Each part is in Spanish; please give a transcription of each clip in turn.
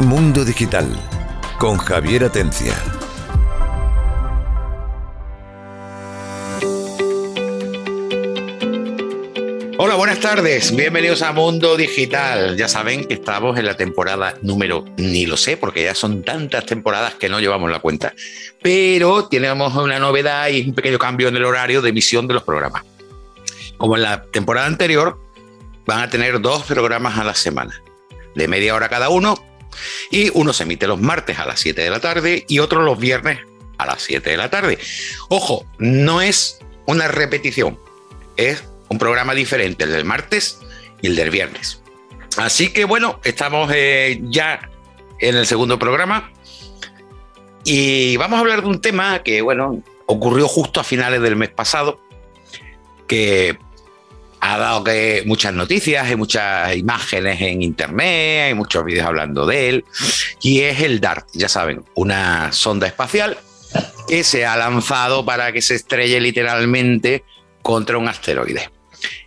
Mundo Digital con Javier Atencia. Hola, buenas tardes. Bienvenidos a Mundo Digital. Ya saben que estamos en la temporada número, ni lo sé, porque ya son tantas temporadas que no llevamos la cuenta. Pero tenemos una novedad y un pequeño cambio en el horario de emisión de los programas. Como en la temporada anterior, van a tener dos programas a la semana, de media hora cada uno, y uno se emite los martes a las 7 de la tarde y otro los viernes a las 7 de la tarde. Ojo, no es una repetición, es un programa diferente, el del martes y el del viernes. Así que bueno, estamos eh, ya en el segundo programa y vamos a hablar de un tema que, bueno, ocurrió justo a finales del mes pasado, que ha dado que muchas noticias, hay muchas imágenes en internet, hay muchos vídeos hablando de él, y es el DART, ya saben, una sonda espacial que se ha lanzado para que se estrelle literalmente contra un asteroide.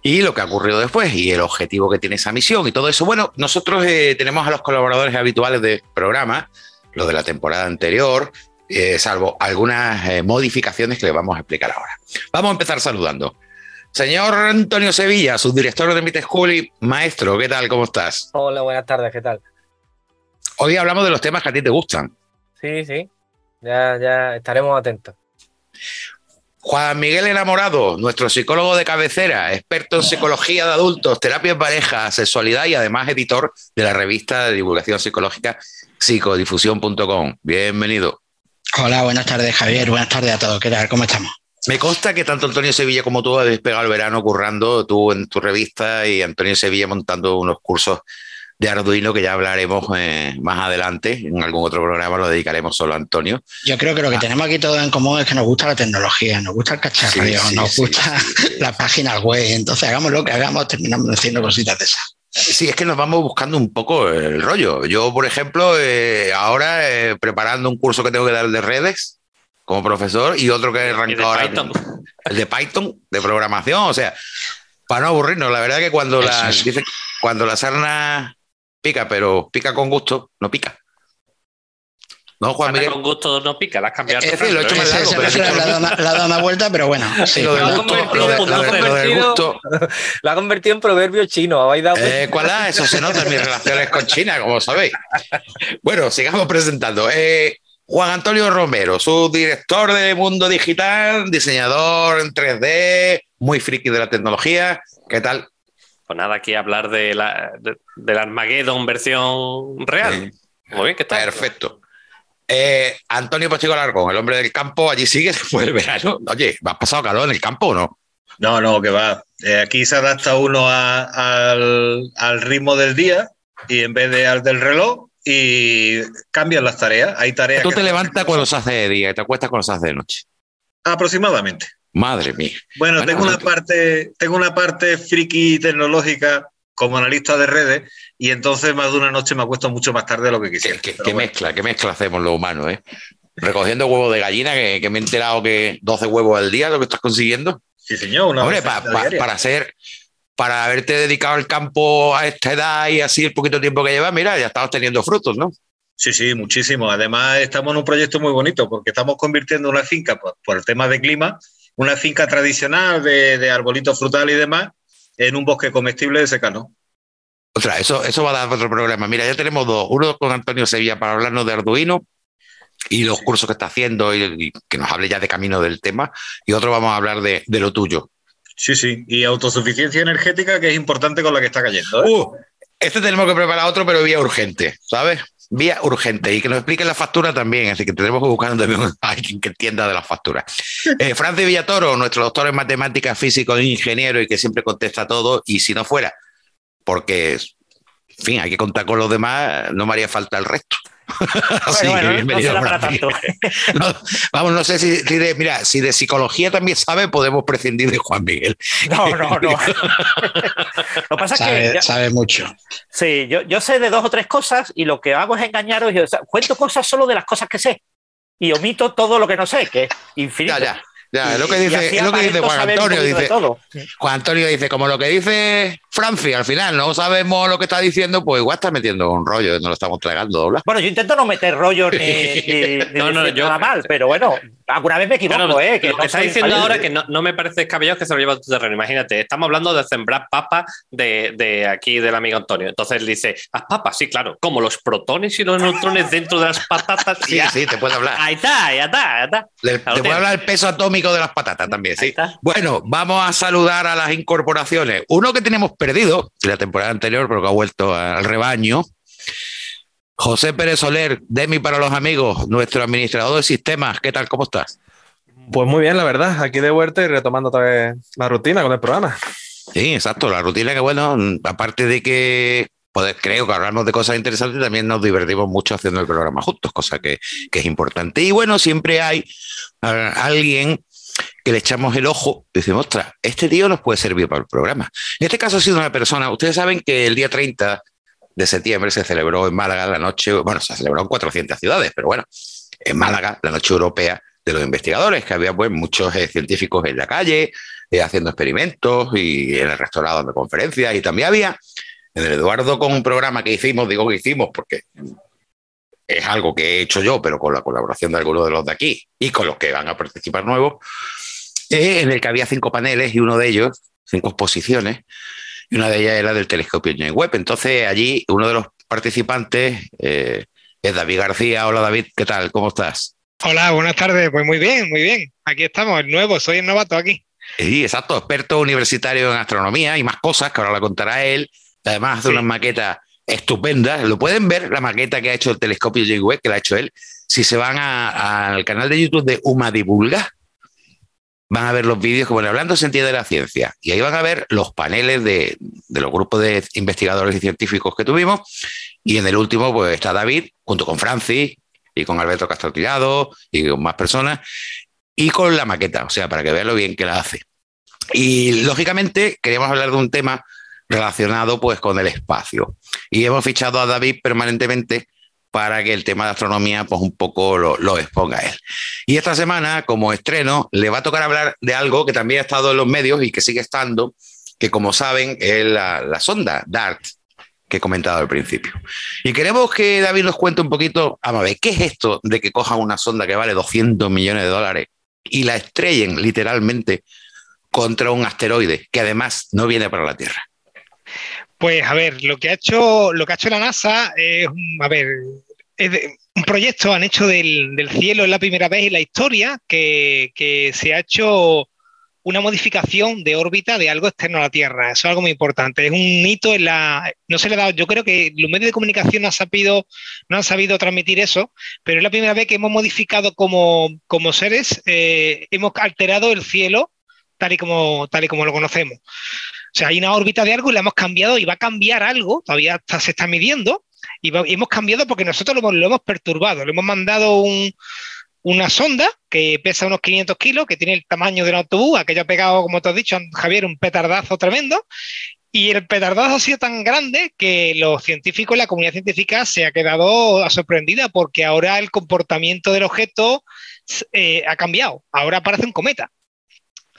Y lo que ha ocurrido después y el objetivo que tiene esa misión y todo eso. Bueno, nosotros eh, tenemos a los colaboradores habituales del programa, los de la temporada anterior, eh, salvo algunas eh, modificaciones que les vamos a explicar ahora. Vamos a empezar saludando. Señor Antonio Sevilla, subdirector de Meet School y maestro, ¿qué tal? ¿Cómo estás? Hola, buenas tardes, ¿qué tal? Hoy hablamos de los temas que a ti te gustan. Sí, sí, ya, ya estaremos atentos. Juan Miguel Enamorado, nuestro psicólogo de cabecera, experto en psicología de adultos, terapia en pareja, sexualidad y además editor de la revista de divulgación psicológica psicodifusión.com. Bienvenido. Hola, buenas tardes Javier, buenas tardes a todos. ¿Qué tal? ¿Cómo estamos? Me consta que tanto Antonio Sevilla como tú habéis pegado el verano currando, tú en tu revista y Antonio Sevilla montando unos cursos de Arduino que ya hablaremos eh, más adelante. En algún otro programa lo dedicaremos solo a Antonio. Yo creo que lo que ah. tenemos aquí todo en común es que nos gusta la tecnología, nos gusta el cacharreo, nos gusta las páginas web. Entonces, hagamos lo que hagamos, terminamos haciendo cositas de esas. Sí, es que nos vamos buscando un poco el rollo. Yo, por ejemplo, eh, ahora eh, preparando un curso que tengo que dar de redes, como profesor y otro que arrancó ahora. El de Python, de programación. O sea, para no aburrirnos, la verdad que cuando la, dice, cuando la sarna pica, pero pica con gusto, no pica. No, Juan Miguel. Con gusto no pica, la has cambiado. Es decir, lo he hecho más largo. Pero la, ha dado una vuelta, pero bueno. Sí, lo, del gusto, lo, ha convertido en proverbio chino. Eh, ¿Cuál es? Eso se nota en mis relaciones con China, como sabéis. Bueno, sigamos presentando. Eh, Juan Antonio Romero, su director de Mundo Digital, diseñador en 3D, muy friki de la tecnología. ¿Qué tal? Pues nada, aquí hablar de la, del Armageddon versión real. Muy bien, ¿qué tal? Perfecto. Eh, Antonio Pacheco Largón, el hombre del campo, allí sigue después del verano. Oye, ¿has pasado calor en el campo o no? No, no, que va. Eh, aquí se adapta uno al, al ritmo del día y en vez de al del reloj, y cambian las tareas. Hay tareas. Tú te levantas cuando se hace de día y te acuestas cuando se hace de noche. Aproximadamente. Madre mía. Bueno, tengo, una parte, tengo una parte friki tecnológica como analista de redes y entonces más de una noche me acuesto mucho más tarde de lo que quisiera. ¿Qué, mezcla? ¿Qué mezcla hacemos los humanos? Eh? Recogiendo huevos de gallina, que, me he enterado que 12 huevos al día lo que estás consiguiendo. Sí, señor. Una Hombre, para hacer para haberte dedicado al campo a esta edad y así el poquito tiempo que llevas, mira, ya estamos teniendo frutos, ¿no? Sí, sí, muchísimo. Además, estamos en un proyecto muy bonito porque estamos convirtiendo una finca, por, el tema de clima, una finca tradicional de, de arbolitos frutales y demás, en un bosque comestible de secano. Otra, eso, eso va a dar otro problema. Mira, ya tenemos dos. Uno con Antonio Sevilla para hablarnos de Arduino y los cursos que está haciendo y, que nos hable ya de camino del tema. Y otro vamos a hablar de, de lo tuyo, Sí, sí. Y autosuficiencia energética, que es importante con la que está cayendo. ¿eh? Uh, este tenemos que preparar otro, pero vía urgente, ¿sabes? Vía urgente. Y que nos expliquen la factura también. Así que tenemos que buscar también alguien que entienda de las facturas. Eh, Francis Villatoro, nuestro doctor en matemáticas, físico e ingeniero y que siempre contesta todo. Y si no fuera, porque, en fin, hay que contar con los demás, no me haría falta el resto. Así que bienvenido vamos, no sé si, de, mira, si de psicología también sabe, podemos prescindir de Juan Miguel. No, no, no. lo pasa sabe, que. sabe mucho. Sí, yo, yo, sé de dos o tres cosas y lo que hago es engañaros. y cuento cosas solo de las cosas que sé y omito todo lo que no sé, que es infinito. Ya, es lo que dice, es lo que dice Juan Antonio. Dice, Juan Antonio dice, como lo que dice Franci, al final no sabemos lo que está diciendo, pues igual está metiendo un rollo, no lo estamos tragando. Bueno, yo intento no meter rollos ni, no, no, yo, nada mal, pero bueno, alguna vez me equivoco, ¿eh? Que lo que está diciendo ahora que no, me parece descabellado que se lo lleva a tu terreno. Imagínate, estamos hablando de sembrar papas de, de, aquí del amigo Antonio. Entonces él dice, las papas, sí, claro, como los protones y los neutrones dentro de las patatas. sí, sí, te puede hablar. Ahí está, ahí está, ahí está. te puede hablar el peso atómico de las patatas también, sí. Bueno, vamos a saludar a las incorporaciones. Uno que tenemos perdido la temporada anterior, pero que ha vuelto al rebaño. José Pérez Soler, Demi para los amigos, nuestro administrador de sistemas. ¿Qué tal? ¿Cómo estás? Pues muy bien, la verdad. Aquí de vuelta y retomando otra vez la rutina con el programa. Sí, exacto. La rutina que, bueno, aparte de que pues, creo que hablamos de cosas interesantes, también nos divertimos mucho haciendo el programa juntos, cosa que, que es importante. Y bueno, siempre hay alguien que le echamos el ojo y decimos, ostras, este tío nos puede servir para el programa. En este caso ha sido una persona, ustedes saben que el día 30 de septiembre se celebró en Málaga la noche, bueno, se celebró en 400 ciudades, pero bueno, en Málaga la noche europea de los investigadores, que había pues muchos eh, científicos en la calle eh, haciendo experimentos y en el restaurado de conferencias y también había en el Eduardo con un programa que hicimos, digo que hicimos porque es algo que he hecho yo, pero con la colaboración de algunos de los de aquí y con los que van a participar nuevos, en el que había cinco paneles y uno de ellos, cinco exposiciones, y una de ellas era del telescopio James Webb. Entonces allí uno de los participantes eh, es David García. Hola David, ¿qué tal? ¿Cómo estás? Hola, buenas tardes. Pues muy bien, muy bien. Aquí estamos, el nuevo, soy el novato aquí. Sí, exacto, experto universitario en astronomía y más cosas que ahora la contará él. Además hace unas maquetas estupenda. Lo pueden ver, la maqueta que ha hecho el telescopio James Webb, que la ha hecho él. Si se van al canal de YouTube de Uma Divulga, van a ver los vídeos como Hablando Sentido de la Ciencia. Y ahí van a ver los paneles de, los grupos de investigadores y científicos que tuvimos. Y en el último, pues está David, junto con Francis y con Alberto Castro Tirado y con más personas, y con la maqueta, o sea, para que vean lo bien que la hace. Y lógicamente queríamos hablar de un tema relacionado pues con el espacio. Y hemos fichado a David permanentemente para que el tema de astronomía pues un poco lo, exponga él. Y esta semana, como estreno, le va a tocar hablar de algo que también ha estado en los medios y que sigue estando, que como saben es la, sonda DART que he comentado al principio. Y queremos que David nos cuente un poquito, a ver, ¿qué es esto de que cojan una sonda que vale 200 millones de dólares y la estrellen literalmente contra un asteroide que además no viene para la Tierra? Pues a ver, lo que ha hecho, lo que ha hecho la NASA es, a ver, un proyecto han hecho del, cielo, es la primera vez en la historia que, se ha hecho una modificación de órbita de algo externo a la Tierra. Eso es algo muy importante. Es un hito en la. No se le ha dado. Yo creo que los medios de comunicación no han sabido, no han sabido transmitir eso, pero es la primera vez que hemos modificado como, como seres, eh, hemos alterado el cielo tal y como, tal y como lo conocemos. O sea, hay una órbita de algo y la hemos cambiado y va a cambiar algo, todavía se está midiendo, y, hemos cambiado porque nosotros lo, hemos perturbado. Le hemos mandado una sonda que pesa unos 500 kilos, que tiene el tamaño de un autobús, aquello ha pegado, como te has dicho, Javier, un petardazo tremendo. Y el petardazo ha sido tan grande que los científicos, la comunidad científica se ha quedado sorprendida porque ahora el comportamiento del objeto eh, ha cambiado. Ahora parece un cometa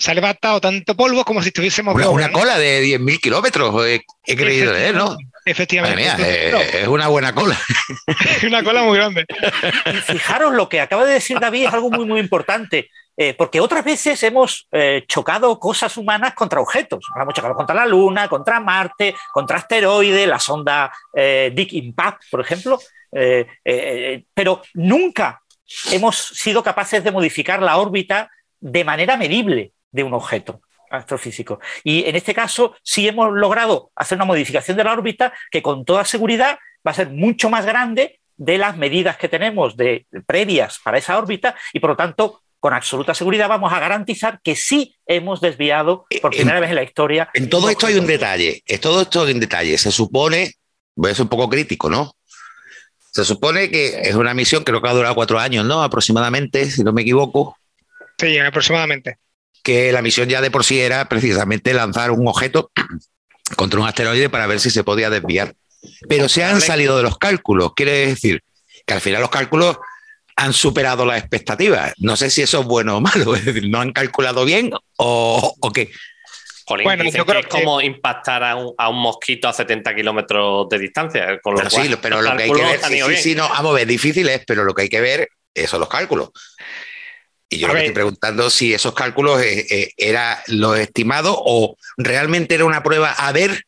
se ha levantado tanto polvo como si estuviésemos... Una, una cola de 10.000 kilómetros, he, creído, ¿eh? ¿no? Efectivamente. es una buena cola. una cola muy grande. Y fijaros, lo que acaba de decir David es algo muy, muy importante. Eh, porque otras veces hemos eh, chocado cosas humanas contra objetos. Hemos chocado contra la Luna, contra Marte, contra asteroides, la sonda Dick Impact, por ejemplo. pero nunca hemos sido capaces de modificar la órbita de manera medible de un objeto astrofísico. Y en este caso sí hemos logrado hacer una modificación de la órbita que con toda seguridad va a ser mucho más grande de las medidas que tenemos de, previas para esa órbita y por lo tanto con absoluta seguridad vamos a garantizar que sí hemos desviado por primera vez en la historia. En todo esto hay un detalle, en todo esto hay un detalle. Se supone, voy a ser un poco crítico, ¿no? Se supone que es una misión que creo que ha durado cuatro años, ¿no? Aproximadamente, si no me equivoco. Sí, aproximadamente que la misión ya de por sí era precisamente lanzar un objeto contra un asteroide para ver si se podía desviar. Pero se han salido de los cálculos, quiere decir que al final los cálculos han superado las expectativas. No sé si eso es bueno o malo, es decir, no han calculado bien o, o qué. Jolín, Bueno, yo creo que es que- como impactar a un, a un mosquito a 70 kilómetros de distancia. Con lo Pero cual, sí, pero lo que hay que ver, sí, sí, no, vamos a ver, difícil es, pero lo que hay que ver eh, son los cálculos. Y yo lo que estoy preguntando si esos cálculos eh, eh, era lo estimado o realmente era una prueba a ver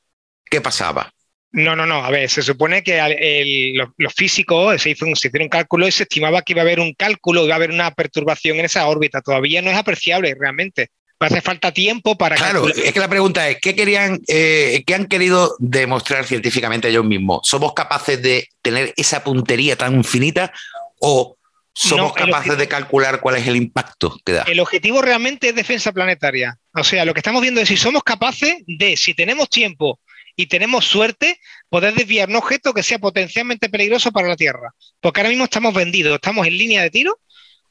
qué pasaba. No, no, no. A ver, se supone que el- los, los físicos se, hizo se hicieron un cálculo y se estimaba que iba a haber un cálculo, iba a haber una perturbación en esa órbita. Todavía no es apreciable realmente. Hace falta tiempo para Claro, calcular. es que la pregunta es, ¿qué querían, eh, qué han querido demostrar científicamente ellos mismos? ¿Somos capaces de tener esa puntería tan finita o somos No, capaces objetivo- de calcular cuál es el impacto que da? El objetivo realmente es defensa planetaria. O sea, lo que estamos viendo es si somos capaces de, si tenemos tiempo y tenemos suerte, poder desviar un objeto que sea potencialmente peligroso para la Tierra. Porque ahora mismo estamos vendidos, estamos en línea de tiro,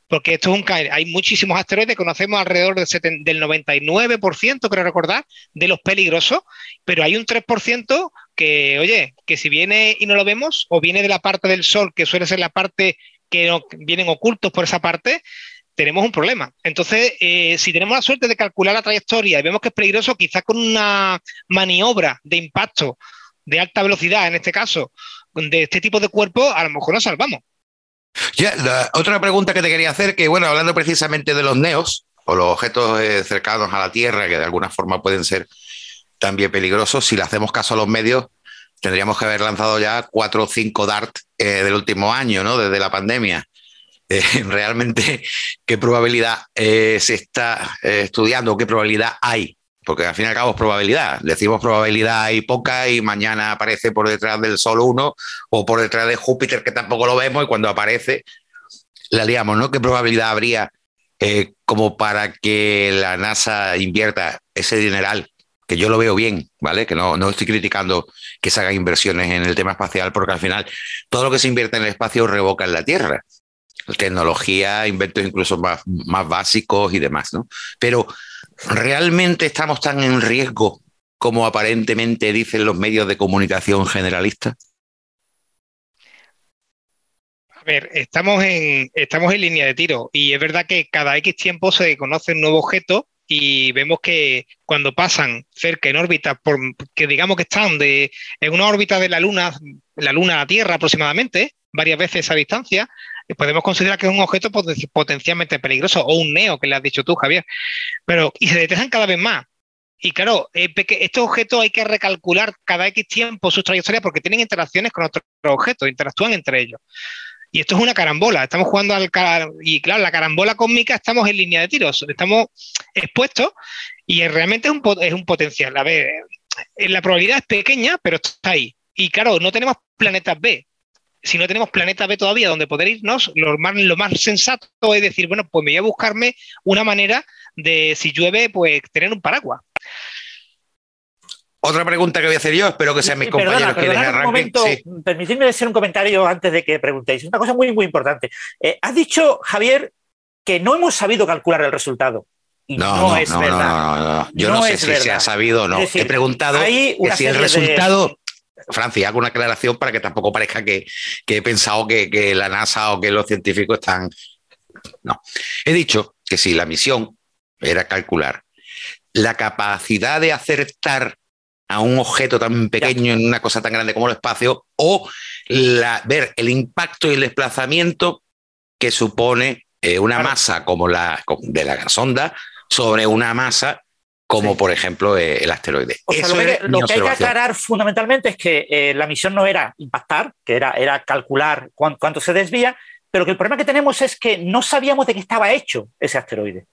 porque esto es un ca- hay muchísimos asteroides, conocemos alrededor del, seten- del 99%, creo recordar, de los peligrosos, pero hay un 3% que, oye, que si viene y no lo vemos, o viene de la parte del Sol, que suele ser la parte que no- vienen ocultos por esa parte, tenemos un problema. Entonces, eh, si tenemos la suerte de calcular la trayectoria y vemos que es peligroso, quizás con una maniobra de impacto de alta velocidad, en este caso, de este tipo de cuerpo, a lo mejor nos salvamos. Ya, otra pregunta que te quería hacer, que bueno, hablando precisamente de los neos, o los objetos eh, cercanos a la Tierra, que de alguna forma pueden ser también peligrosos, si le hacemos caso a los medios, tendríamos que haber lanzado ya cuatro o cinco DART eh, del último año, ¿no? Desde la pandemia. Eh, realmente, ¿qué probabilidad eh, se está estudiando? ¿Qué probabilidad hay? Porque al fin y al cabo es probabilidad. Decimos probabilidad hay poca y mañana aparece por detrás del Sol uno o por detrás de Júpiter que tampoco lo vemos y cuando aparece la liamos, ¿no? ¿Qué probabilidad habría como para que la NASA invierta ese dineral? Que yo lo veo bien, ¿vale? Que no, no estoy criticando que se hagan inversiones en el tema espacial porque al final todo lo que se invierte en el espacio revoca en la Tierra. Tecnología, inventos incluso más, más básicos y demás, ¿no? Pero ¿realmente estamos tan en riesgo como aparentemente dicen los medios de comunicación generalistas? A ver, estamos en, estamos en línea de tiro y es verdad que cada X tiempo se conoce un nuevo objeto y vemos que cuando pasan cerca en órbita, que digamos que están en una órbita de la Luna, la Luna a la Tierra aproximadamente, varias veces a distancia, eh, podemos considerar que es un objeto poten- potencialmente peligroso o un neo, que le has dicho tú, Javier. Pero, y se detectan cada vez más. Y claro, estos objetos hay que recalcular cada X tiempo sus trayectorias porque tienen interacciones con otros objetos, interactúan entre ellos. Y esto es una carambola, estamos jugando al ca- y claro, la carambola cósmica estamos en línea de tiros, estamos expuestos y realmente es un, potencial. A ver, eh, la probabilidad es pequeña, pero está ahí. Y claro, no tenemos planetas B. Si no tenemos planetas B todavía donde poder irnos, lo más, lo más sensato es decir, bueno, pues me voy a buscarme una manera de, si llueve, pues tener un paraguas. Otra pregunta que voy a hacer yo, espero que sean mis perdona, compañeros quienes arranquen. momento, Sí. permitidme decir un comentario antes de que preguntéis. Una cosa muy, muy importante. Eh, has dicho, Javier, que no hemos sabido calcular el resultado. Y no, No, no, es no, verdad. no, no, no. Yo no, No sé si se verdad. ha sabido o no. Decir, He preguntado que si el serie de- resultado. Francia, hago una aclaración para que tampoco parezca que, que he pensado que, que la NASA o que los científicos están. No. He dicho que si la misión era calcular la capacidad de acertar a un objeto tan pequeño en una cosa tan grande como el espacio o la- ver el impacto y el desplazamiento que supone eh, una Claro. masa como la de la sonda sobre una masa como Sí. por ejemplo eh, el asteroide. O sea, Eso lo que, lo hay que aclarar fundamentalmente es que eh, la misión no era impactar, que era, era calcular cuán- cuánto se desvía, pero que el problema que tenemos es que no sabíamos de qué estaba hecho ese asteroide.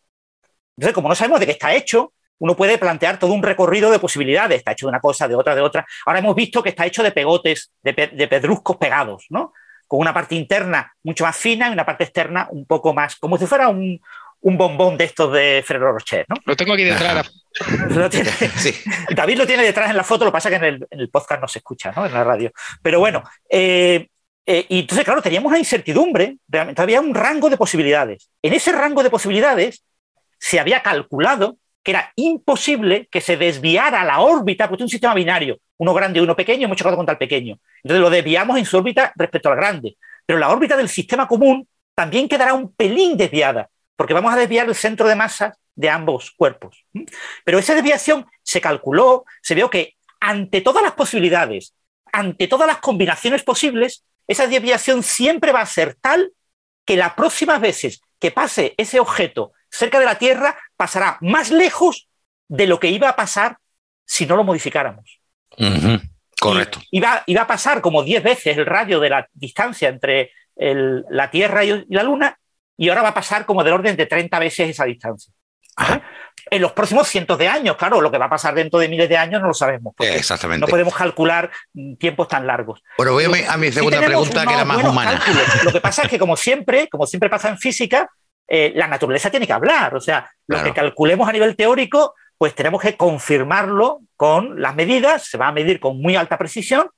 Entonces, como no sabemos de qué está hecho, uno puede plantear todo un recorrido de posibilidades. Está hecho de una cosa, de otra, de otra. Ahora hemos visto que está hecho de pegotes, de, pe- de pedruscos pegados, ¿no? Con una parte interna mucho más fina y una parte externa un poco más, como si fuera un, un bombón de estos de Ferrero Rocher, ¿no? Lo tengo aquí detrás. de la- Lo tiene- Sí. David lo tiene detrás en la foto, lo que pasa es que en el, en el podcast no se escucha, ¿no? En la radio. Pero bueno, eh, eh, y entonces, claro, teníamos una incertidumbre, realmente había un rango de posibilidades. En ese rango de posibilidades se había calculado que era imposible que se desviara la órbita, porque es un sistema binario, uno grande y uno pequeño, hemos chocado contra el pequeño. Entonces lo desviamos en su órbita respecto al grande. Pero la órbita del sistema común también quedará un pelín desviada, porque vamos a desviar el centro de masa de ambos cuerpos. Pero esa desviación se calculó, se vio que ante todas las posibilidades, ante todas las combinaciones posibles, esa desviación siempre va a ser tal que las próximas veces que pase ese objeto cerca de la Tierra pasará más lejos de lo que iba a pasar si no lo modificáramos. Correcto. Iba, iba, a pasar como 10 veces el radio de la distancia entre la Tierra y, la Luna, y ahora va a pasar como del orden de 30 veces esa distancia. En los próximos cientos de años, claro, lo que va a pasar dentro de miles de años no lo sabemos. Exactamente. No podemos calcular tiempos tan largos. Bueno, voy a mi, segunda pregunta, que era más humana. Lo que pasa es que, como siempre, como siempre pasa en física, eh, la naturaleza tiene que hablar. O sea, lo que calculemos a nivel teórico, pues tenemos que confirmarlo con las medidas, se va a medir con muy alta precisión.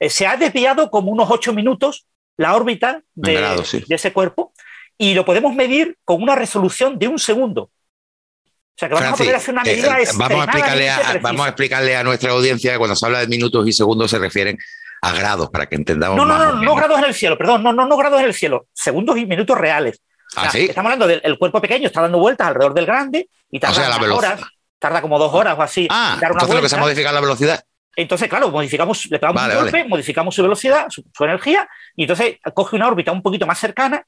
Eh, se ha desviado como unos ocho minutos la órbita de, ese cuerpo y lo podemos medir con una resolución de un segundo. O sea que vamos a poder hacer una eh, medida eh, vamos, a explicarle a, vamos a explicarle a nuestra audiencia que cuando se habla de minutos y segundos se refieren a grados para que entendamos. No, no, no, no, grados en el cielo, perdón, no, no, no grados en el cielo, segundos y minutos reales. ¿Ah, sí? Estamos hablando del cuerpo pequeño, está dando vueltas alrededor del grande y tarda horas, tarda como dos horas o así. Ah, dar una entonces lo que se modifica la velocidad. Entonces, claro, modificamos, le pegamos un golpe, modificamos su velocidad, su, energía, y entonces coge una órbita un poquito más cercana,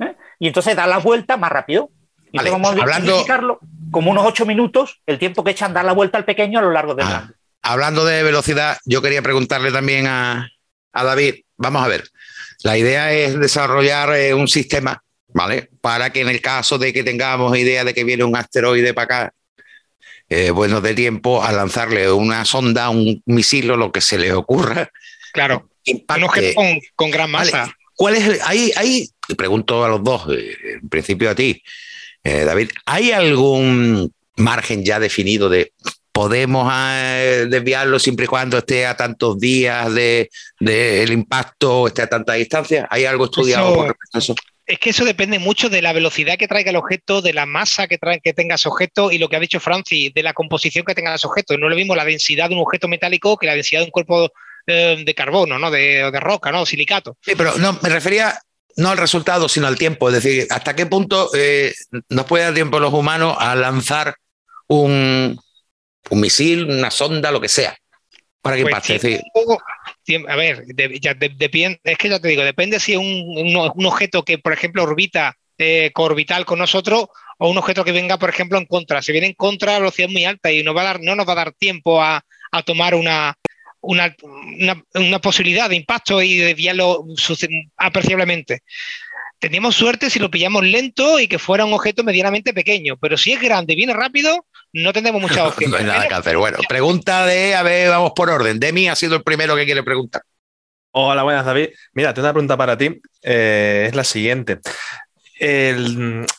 ¿eh? y entonces da la vuelta más rápido. Y entonces vamos a modificarlo como unos ocho minutos, el tiempo que echan dar la vuelta al pequeño a lo largo del ah, Hablando de velocidad, yo quería preguntarle también a, David, vamos a ver, la idea es desarrollar eh, un sistema, ¿vale? Para que en el caso de que tengamos idea de que viene un asteroide para acá, eh, bueno, de tiempo a lanzarle una sonda, un misil o lo que se le ocurra. Claro, un objeto con, gran masa. ¿Cuál es? Ahí, ahí, pregunto a los dos, eh, en principio a ti, eh, David, ¿hay algún margen ya definido de podemos desviarlo siempre y cuando esté a tantos días del de, impacto o esté a tanta distancia? ¿Hay algo estudiado por respecto a eso? Es que eso depende mucho de la velocidad que traiga el objeto, de la masa que, que tenga ese objeto y lo que ha dicho Francis, de la composición que tenga ese objeto. No es lo mismo la densidad de un objeto metálico que la densidad de un cuerpo eh, de carbono, ¿no? De, roca, ¿no? Silicato. Sí, pero no, me refería no al resultado, sino al tiempo. Es decir, hasta qué punto eh, nos puede dar tiempo los humanos a lanzar un, un misil, una sonda, lo que sea, para que pues pase a ver, es que ya te digo, depende si es un, objeto que, por ejemplo, orbita eh, coorbital con nosotros o un objeto que venga, por ejemplo, en contra. Si viene en contra, la velocidad es muy alta y no, va dar, no nos va a dar tiempo a, tomar una, posibilidad de impacto y desviarlo apreciablemente. Teníamos suerte si lo pillamos lento y que fuera un objeto medianamente pequeño, pero si es grande y viene rápido, no tendremos mucha opción. no hay nada que hacer. Bueno, pregunta de, a ver, vamos por orden. Demi ha sido el primero que quiere preguntar. Hola, buenas, David. Mira, tengo una pregunta para ti. Eh, es la siguiente.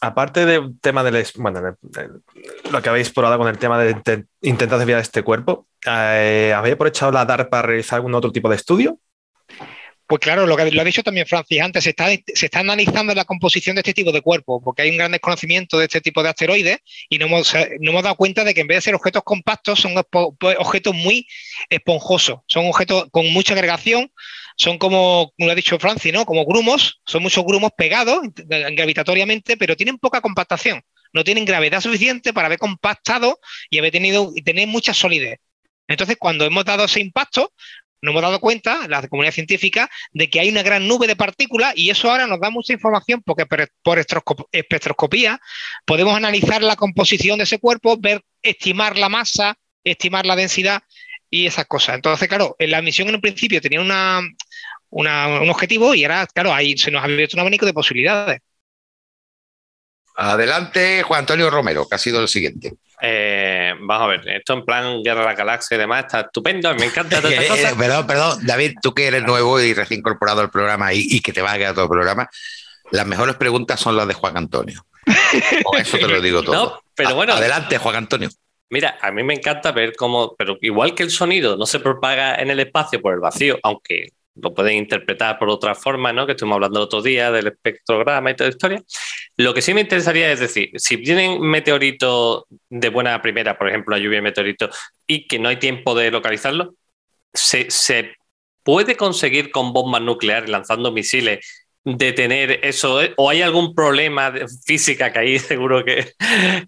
aparte del tema del, bueno, lo que habéis probado con el tema de, intentar desviar este cuerpo, eh, ¿habéis aprovechado la DARPA para realizar algún otro tipo de estudio? Pues claro, lo que lo ha dicho también Francis antes, se está, se está analizando la composición de este tipo de cuerpos, porque hay un gran desconocimiento de este tipo de asteroides y no hemos, no hemos dado cuenta de que en vez de ser objetos compactos, son pues, objetos muy esponjosos, son objetos con mucha agregación, son como, como lo ha dicho Francis, ¿no? Como grumos, son muchos grumos pegados gravitatoriamente, pero tienen poca compactación, no tienen gravedad suficiente para haber compactado y haber tenido y tener mucha solidez. Entonces, cuando hemos dado ese impacto, nos hemos dado cuenta, la comunidad científica, de que hay una gran nube de partículas y eso ahora nos da mucha información porque por espectroscopía podemos analizar la composición de ese cuerpo, ver, estimar la masa, estimar la densidad y esas cosas. Entonces, claro, la misión en un principio tenía un objetivo y ahora, claro, ahí se nos ha abierto un abanico de posibilidades. Adelante, Juan Antonio Romero, que ha sido el siguiente. Eh, vamos a ver, esto en plan Guerra de la Galaxia y demás está estupendo, me encanta toda esta cosa. perdón, perdón, David, tú que eres nuevo y recién incorporado al programa y, que te va a quedar todo el programa, las mejores preguntas son las de Juan Antonio. Con eso te lo digo todo. pero bueno, Adelante, Juan Antonio. Mira, a mí me encanta ver cómo, pero igual que el sonido no se propaga en el espacio por el vacío, aunque lo pueden interpretar por otra forma, ¿no? Que estuvimos hablando el otro día del espectrograma y toda la historia. Lo que sí me interesaría es decir, si vienen meteoritos de buena primera, por ejemplo, la lluvia de meteoritos, y que no hay tiempo de localizarlo, ¿se, puede conseguir con bombas nucleares lanzando misiles de tener eso? ¿O hay algún problema de física que ahí seguro que,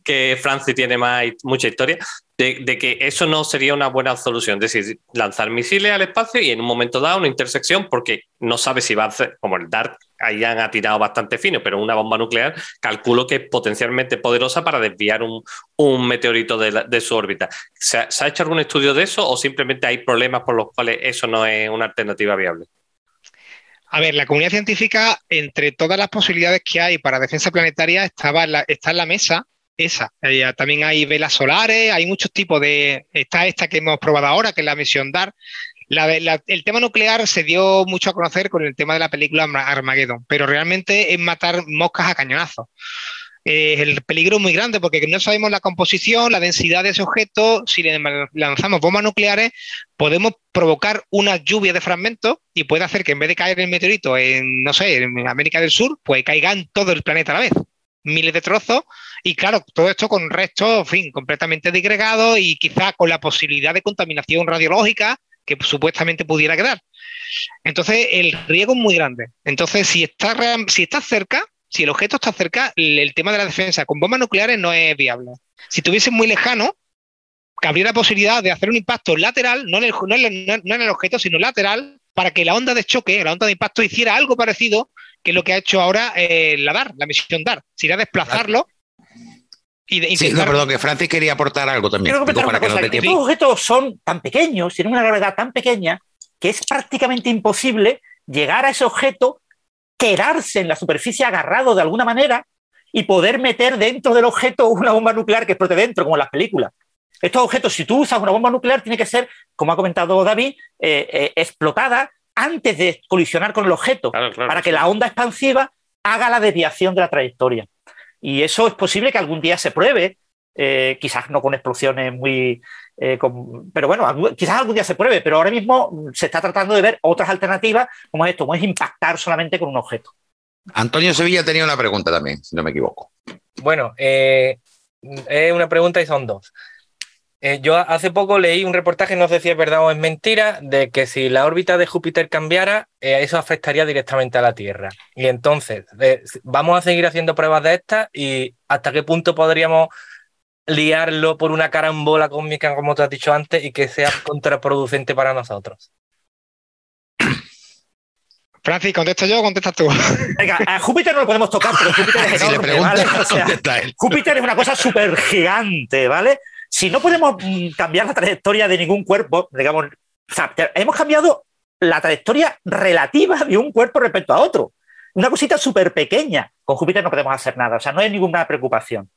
que tiene más, mucha historia? De, que eso no sería una buena solución. Es decir, lanzar misiles al espacio y en un momento dado una intersección, porque no sabe si va a hacer, como el DART, ahí han atirado bastante fino, pero una bomba nuclear calculo que es potencialmente poderosa para desviar un, un meteorito de, de, su órbita. ¿Se ha hecho algún estudio de eso o simplemente hay problemas por los cuales eso no es una alternativa viable? A ver, la comunidad científica, entre todas las posibilidades que hay para defensa planetaria, estaba está en la mesa esa. Eh, también hay velas solares, hay muchos tipos de... Está esta que hemos probado ahora, que es la misión DAR. el tema nuclear se dio mucho a conocer con el tema de la película Armageddon, pero realmente es matar moscas a cañonazos. El peligro es muy grande porque no sabemos la composición, la densidad de ese objeto. Si le lanzamos bombas nucleares, podemos provocar una lluvia de fragmentos y puede hacer que en vez de caer el meteorito en, no sé, en América del Sur, pues caigan todo el planeta a la vez. Miles de trozos. Y claro, todo esto con restos, fin, completamente disgregados y quizá con la posibilidad de contaminación radiológica que supuestamente pudiera quedar. Entonces, el riesgo es muy grande. Entonces, si está, si está cerca, si el objeto está cerca, el, tema de la defensa con bombas nucleares no es viable. Si estuviese muy lejano, cabría la posibilidad de hacer un impacto lateral, no en el, objeto, sino lateral, para que la onda de choque, la onda de impacto, hiciera algo parecido que lo que ha hecho ahora eh, la DAR, la misión DAR. Si a desplazarlo. Y de, sí, no, perdón, que Francis quería aportar algo también. para que Estos objetos son tan pequeños, tienen una gravedad tan pequeña, que es prácticamente imposible llegar a ese objeto quedarse en la superficie agarrado de alguna manera y poder meter dentro del objeto una bomba nuclear que explote dentro, como en las películas. Estos objetos, si tú usas una bomba nuclear, tiene que ser, como ha comentado David, eh, eh, explotada antes de colisionar con el objeto, para que la onda expansiva haga la desviación de la trayectoria. Y eso es posible que algún día se pruebe, eh, quizás no con explosiones muy, eh, pero bueno, quizás algún día se pruebe, pero ahora mismo se está tratando de ver otras alternativas, como esto, como es impactar solamente con un objeto. Antonio Sevilla tenía una pregunta también, si no me equivoco. Bueno, eh, es una pregunta y son dos. Eh, yo hace poco leí un reportaje, no sé si es verdad o es mentira, de que si la órbita de Júpiter cambiara, eso afectaría directamente a la Tierra. Y entonces, vamos a seguir haciendo pruebas de estas y hasta qué punto podríamos liarlo por una carambola cósmica, como te has dicho antes, y que sea contraproducente para nosotros. Francis, ¿contesto yo o contestas tú? Venga, a Júpiter no lo podemos tocar, pero Júpiter es enorme, ¿vale? Júpiter es una cosa súper gigante, ¿vale? Si no podemos mm, cambiar la trayectoria de ningún cuerpo, digamos, o sea, hemos cambiado la trayectoria relativa de un cuerpo respecto a otro. Una cosita súper pequeña. Con Júpiter no podemos hacer nada, o sea, no hay ninguna preocupación.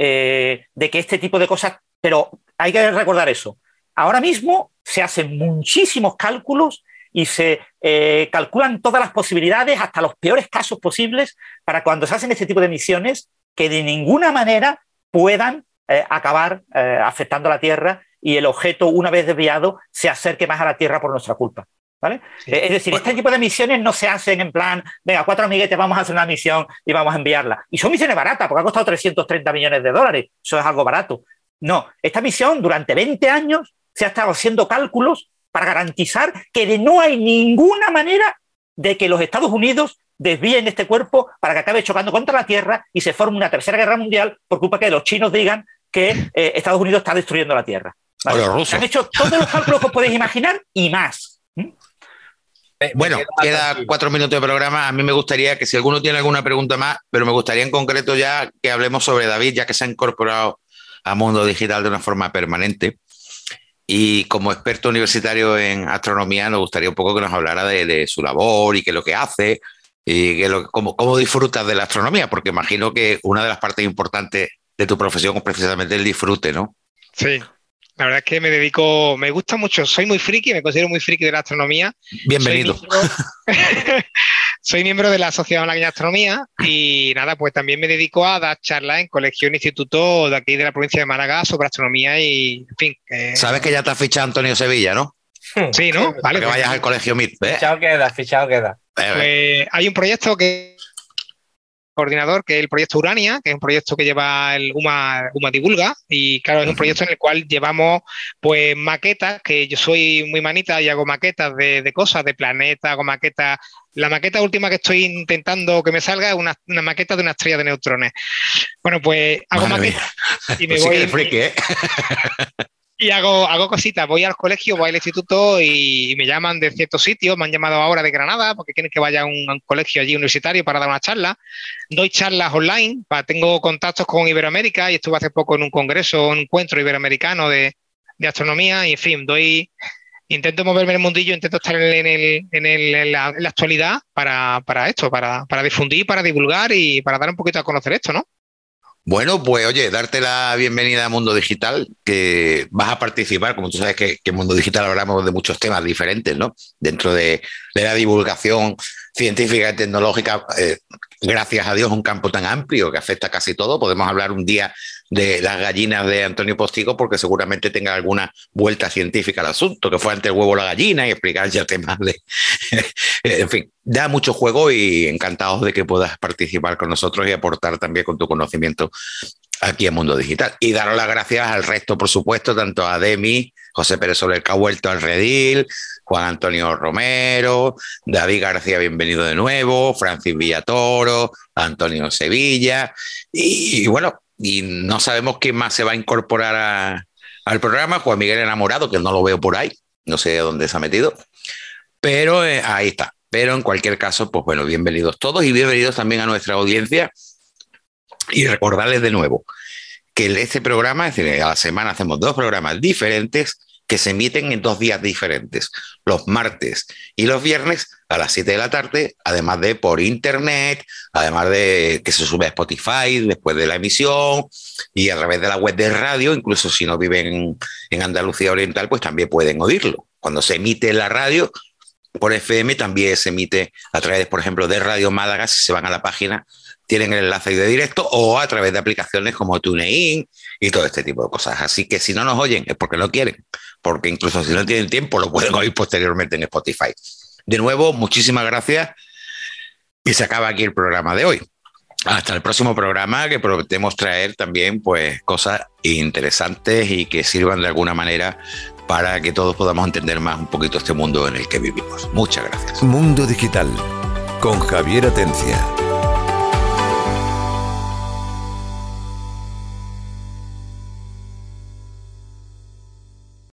Eh, de que este tipo de cosas, pero hay que recordar eso. Ahora mismo se hacen muchísimos cálculos y se eh, calculan todas las posibilidades, hasta los peores casos posibles, para cuando se hacen este tipo de misiones, que de ninguna manera puedan eh, acabar afectando a la Tierra y el objeto, una vez desviado, se acerque más a la Tierra por nuestra culpa. ¿Vale? Es decir, este tipo de misiones no se hacen en plan, venga, cuatro amiguetes, vamos a hacer una misión y vamos a enviarla. Y son misiones baratas, porque ha costado 330 millones de dólares. Eso es algo barato. No, esta misión durante 20 años se ha estado haciendo cálculos para garantizar que de no hay ninguna manera de que los Estados Unidos desvíen este cuerpo para que acabe chocando contra la Tierra y se forme una tercera guerra mundial por culpa que los chinos digan que eh, Estados Unidos está destruyendo la Tierra. Se han hecho todos los cálculos que os podéis imaginar y más. Bueno, queda cuatro minutos de programa. A mí me gustaría que si alguno tiene alguna pregunta más, pero me gustaría en concreto ya que hablemos sobre David, ya que se ha incorporado a Mundo Digital de una forma permanente. Y como experto universitario en astronomía, nos gustaría un poco que nos hablara de, su labor y qué es lo que hace y qué lo, cómo, cómo disfrutas de la astronomía, porque imagino que una de las partes importantes de tu profesión es precisamente el disfrute, ¿no? Sí, la verdad es que me dedico, me gusta mucho, soy muy friki, me considero muy friki de la astronomía. Bienvenido. Soy miembro, de la Sociedad Online de Astronomía y nada, pues también me dedico a dar charlas en colegio e instituto de aquí de la provincia de Málaga sobre astronomía y, en fin. Sabes que ya te has fichado Antonio Sevilla, ¿no? Sí, ¿no? Vale. Que pues vayas al colegio MIT. Fichado queda, fichado queda. Pues hay un proyecto que coordinador, que es el proyecto Urania, que es un proyecto que lleva el UMA, UMA Divulga, y claro, es un proyecto en el cual llevamos pues maquetas, que yo soy muy manita y hago maquetas de, cosas, de planetas, hago maquetas la maqueta última que estoy intentando que me salga es una, maqueta de una estrella de neutrones. Bueno, pues hago maquetas y me pues voy. ¿eh? Y hago, hago cositas, voy al colegio, voy al instituto y me llaman de ciertos sitios, me han llamado ahora de Granada porque quieren que vaya a un, colegio allí universitario para dar una charla. Doy charlas online, tengo contactos con Iberoamérica y estuve hace poco en un congreso, un encuentro iberoamericano de, astronomía y en fin, doy, intento moverme en el mundillo, intento estar en, el, en, el, en, la, actualidad para, esto, para difundir, para divulgar y para dar un poquito a conocer esto, ¿no? Bueno, pues oye, darte la bienvenida a Mundo Digital, que vas a participar, como tú sabes que, en Mundo Digital hablamos de muchos temas diferentes, ¿no? Dentro de, la divulgación científica y tecnológica, eh, gracias a Dios, un campo tan amplio que afecta a casi todo. Podemos hablar un día de las gallinas de Antonio Postigo porque seguramente tenga alguna vuelta científica al asunto, que fue antes el huevo la gallina y explicar ya temas de... en fin, da mucho juego y encantados de que puedas participar con nosotros y aportar también con tu conocimiento aquí en Mundo Digital. Y dar las gracias al resto, por supuesto, tanto a Demi, José Pérez Soler, que ha vuelto al redil, Juan Antonio Romero, David García, bienvenido de nuevo, Francis Villatoro, Antonio Sevilla, y, bueno, y no sabemos quién más se va a incorporar al programa, Juan Miguel Enamorado, que no lo veo por ahí, no sé dónde se ha metido, pero eh, ahí está. Pero en cualquier caso, pues bueno, bienvenidos todos y bienvenidos también a nuestra audiencia. Y recordarles de nuevo que este programa, es decir, a la semana hacemos dos programas diferentes que se emiten en dos días diferentes, los martes y los viernes a las 7 de la tarde, además de por internet, además de que se sube a Spotify después de la emisión y a través de la web de radio, incluso si no viven en, Andalucía Oriental, pues también pueden oírlo. Cuando se emite la radio por FM, también se emite a través, por ejemplo, de Radio Málaga, si se van a la página tienen el enlace de directo o a través de aplicaciones como TuneIn y todo este tipo de cosas. Así que si no nos oyen es porque no quieren, porque incluso si no tienen tiempo lo pueden oír posteriormente en Spotify. De nuevo, muchísimas gracias y se acaba aquí el programa de hoy. Hasta el próximo programa que prometemos traer también pues cosas interesantes y que sirvan de alguna manera para que todos podamos entender más un poquito este mundo en el que vivimos. Muchas gracias. Mundo Digital con Javier Atencia.